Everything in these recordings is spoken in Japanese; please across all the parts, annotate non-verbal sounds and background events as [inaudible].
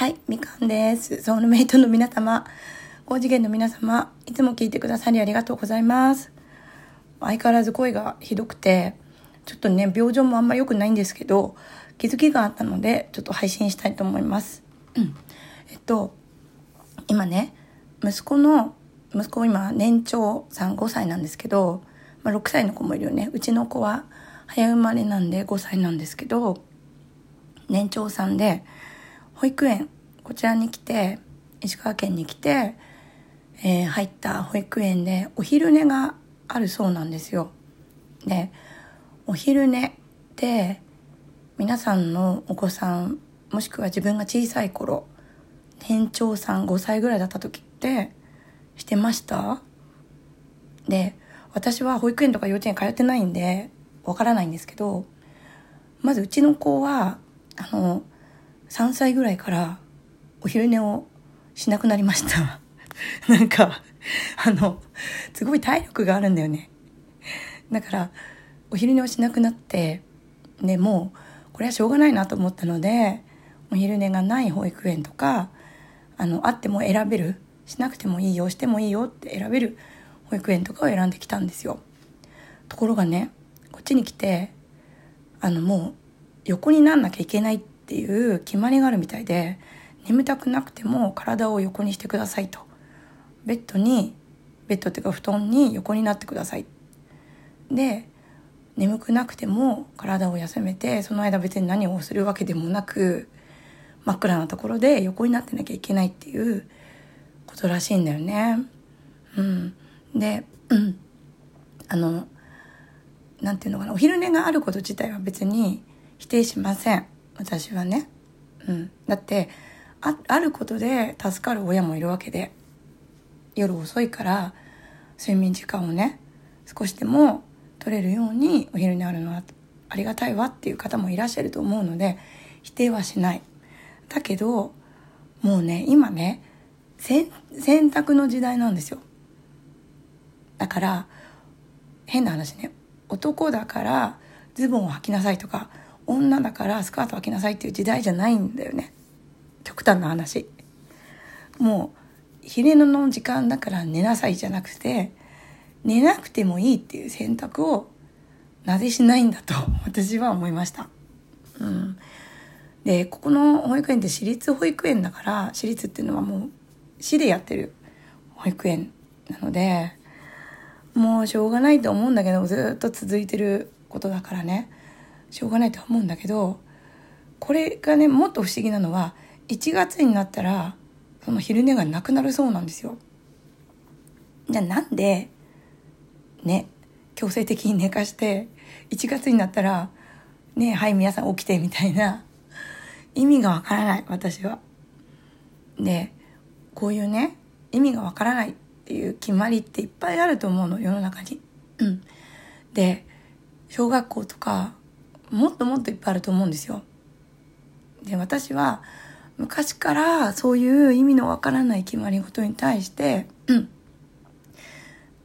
はい、みかんです。ソウルメイトの皆様、高次元の皆様、いつも聞いてくださりありがとうございます。相変わらず声がひどくて、ちょっとね、病状もあんまり良くないんですけど、気づきがあったので、ちょっと配信したいと思います。うん。えっと、今ね、息子の、息子今年長さん5歳なんですけど、まあ、6歳の子もいるよね。うちの子は早生まれなんで5歳なんですけど、年長さんで、保育園、こちらに来て、石川県に来て、えー入った保育園でお昼寝があるそうなんですよ。で、お昼寝って皆さんのお子さん、もしくは自分が小さい頃、年長さん5歳ぐらいだった時ってしてました？で、私は保育園とか幼稚園通ってないんでわからないんですけど、まずうちの子は、あの、3歳ぐらいからお昼寝をしなくなりました。[laughs] なんか、あの、すごい体力があるんだよね。だから、お昼寝をしなくなって、で、もう、これはしょうがないなと思ったので、お昼寝がない保育園とか、あの、あっても選べる、しなくてもいいよ、してもいいよって選べる保育園とかを選んできたんですよ。ところがね、こっちに来て、あの、もう、横になんなきゃいけないっていう決まりがあるみたいで、眠たくなくても体を横にしてくださいと。ベッドに、ベッドっていうか布団に横になってください。で、眠くなくても体を休めて、その間別に何をするわけでもなく、真っ暗なところで横になってなきゃいけないっていうことらしいんだよね。うん。で、うん。あの、なんていうのかな、お昼寝があること自体は別に否定しません。私はね。うん。だって、ああることで助かる親もいるわけで、夜遅いから睡眠時間をね、少しでも取れるようにお昼寝あるのはありがたいわっていう方もいらっしゃると思うので、否定はしない。だけど、もうね、今ね、洗洗濯の時代なんですよ。だから、変な話ね、男だからズボンを履きなさいとか、女だからスカート履きなさいっていう時代じゃないんだよね。極端な話。もう、昼寝の時間だから寝なさいじゃなくて、寝なくてもいいっていう選択をなぜしないんだと私は思いました。うん。で、ここの保育園って私立保育園だから、私立っていうのはもう市でやってる保育園なので、もうしょうがないと思うんだけど、ずっと続いてることだからね、しょうがないと思うんだけど、これがね、もっと不思議なのは、1月になったら、その昼寝がなくなるそうなんですよ。じゃあなんで、ね、強制的に寝かして、1月になったら、ね、はい、皆さん起きて、みたいな、意味がわからない、私は。で、こういうね、意味がわからないっていう決まりっていっぱいあると思うの、世の中に。うん。で、小学校とか、もっともっといっぱいあると思うんですよ。で、私は、昔からそういう意味のわからない決まり事に対して、うん。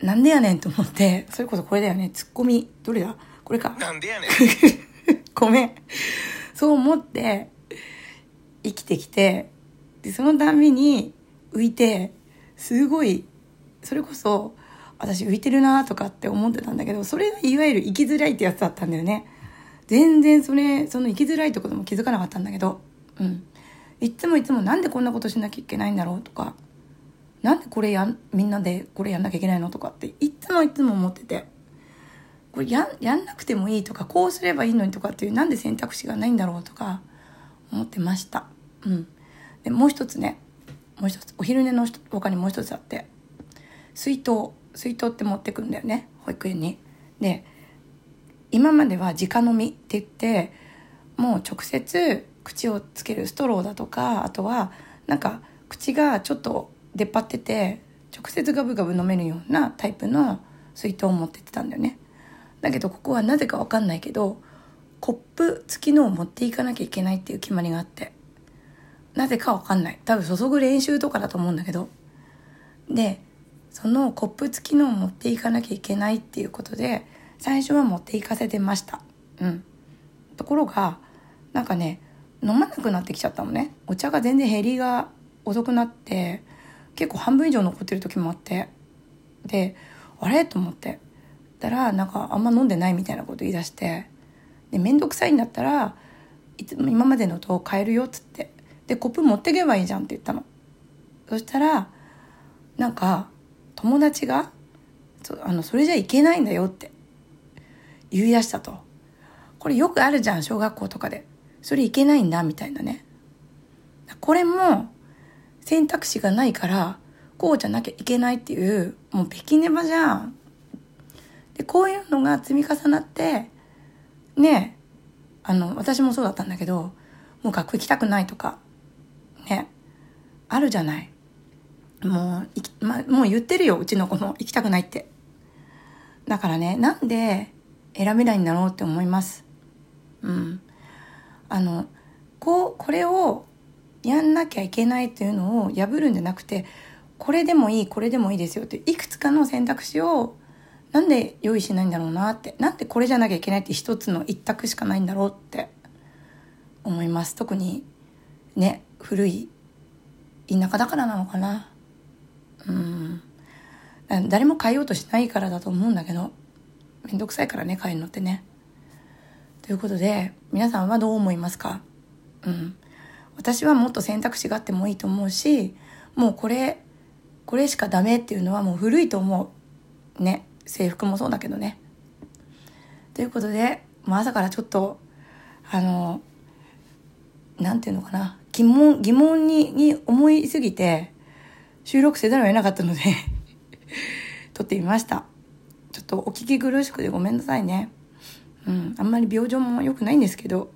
なんでやねんと思って、それこそこれだよね、ツッコミ。どれだ？これか。なんでやねん。[laughs] ごめん。そう思って生きてきて、で、そのたんびに浮いて、すごい、それこそ、私浮いてるなとかって思ってたんだけど、それがいわゆる生きづらいってやつだったんだよね。全然それ、その生きづらいってことも気づかなかったんだけど、うん。いつもいつもなんでこんなことしなきゃいけないんだろうとか、なんでこれやん、みんなでこれやんなきゃいけないのとかって、いつもいつも思ってて。これやんやんなくてもいいとかこうすればいいのにとかっていうなんで選択肢がないんだろうとか思ってましたうんでもう一つねもう一つお昼寝の他にもう一つあって水筒水筒って持ってくんだよね保育園にで今までは直飲みって言ってもう直接口をつけるストローだとかあとはなんか口がちょっと出っ張ってて直接ガブガブ飲めるようなタイプの水筒を持ってってたんだよね。だけどここはなぜかわかんないけどコップ付きのを持っていかなきゃいけないっていう決まりがあって。なぜかわかんない。多分注ぐ練習とかだと思うんだけど。でそのコップ付きのを持っていかなきゃいけないっていうことで最初は持っていかせてました。うん。ところがなんかね飲まなくなってきちゃったのね。お茶が全然減りが遅くなって結構半分以上残ってる時もあって。であれ？と思って。たらなんかあんま飲んでないみたいなこと言い出して。で面倒くさいんだったらいつも今までのと変えるよっつって。でコップ持ってけばいいじゃんって言ったの。そしたらなんか友達がそあのそれじゃいけないんだよって。言い出したと。これよくあるじゃん小学校とかで。それいけないんだみたいなね。これも選択肢がないからこうじゃなきゃいけないっていうもうペキネバじゃん。でこういうのが積み重なってねあの私もそうだったんだけどもう学校行きたくないとかねあるじゃない。もう、いま、もう言ってるようちの子も行きたくないって。だからねなんで選べないんだろうって思います。うん。あのこうこれをやんなきゃいけないっていうのを破るんじゃなくてこれでもいいこれでもいいですよっていくつかの選択肢をなんで用意しないんだろうなってなんでこれじゃなきゃいけないって一つの一択しかないんだろうって思います。特にね古い田舎だからなのかな。うん。誰も変えようとしないからだと思うんだけどめんどくさいからね変えるのってね。ということで皆さんはどう思いますか？うん。私はもっと選択肢があってもいいと思うしもうこれこれしかダメっていうのはもう古いと思う。ね。制服もそうだけどね。ということで、まあ、朝からちょっとあのなんていうのかな。疑問疑問にに思いすぎて収録せざるを得なかったので [laughs] 撮ってみました。ちょっとお聞き苦しくてごめんなさいね。うんあんまり病状も良くないんですけど。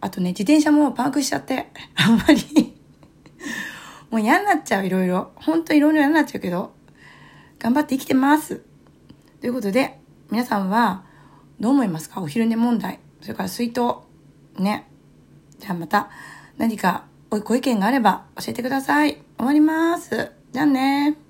あとね自転車もパークしちゃって。[laughs] あんまり。もう嫌になっちゃういろいろ。ほんといろいろ嫌になっちゃうけど。頑張って生きてます。ということで皆さんはどう思いますか？お昼寝問題。それから水筒。ね。じゃあまた何かご意見があれば教えてください。終わります。じゃあね。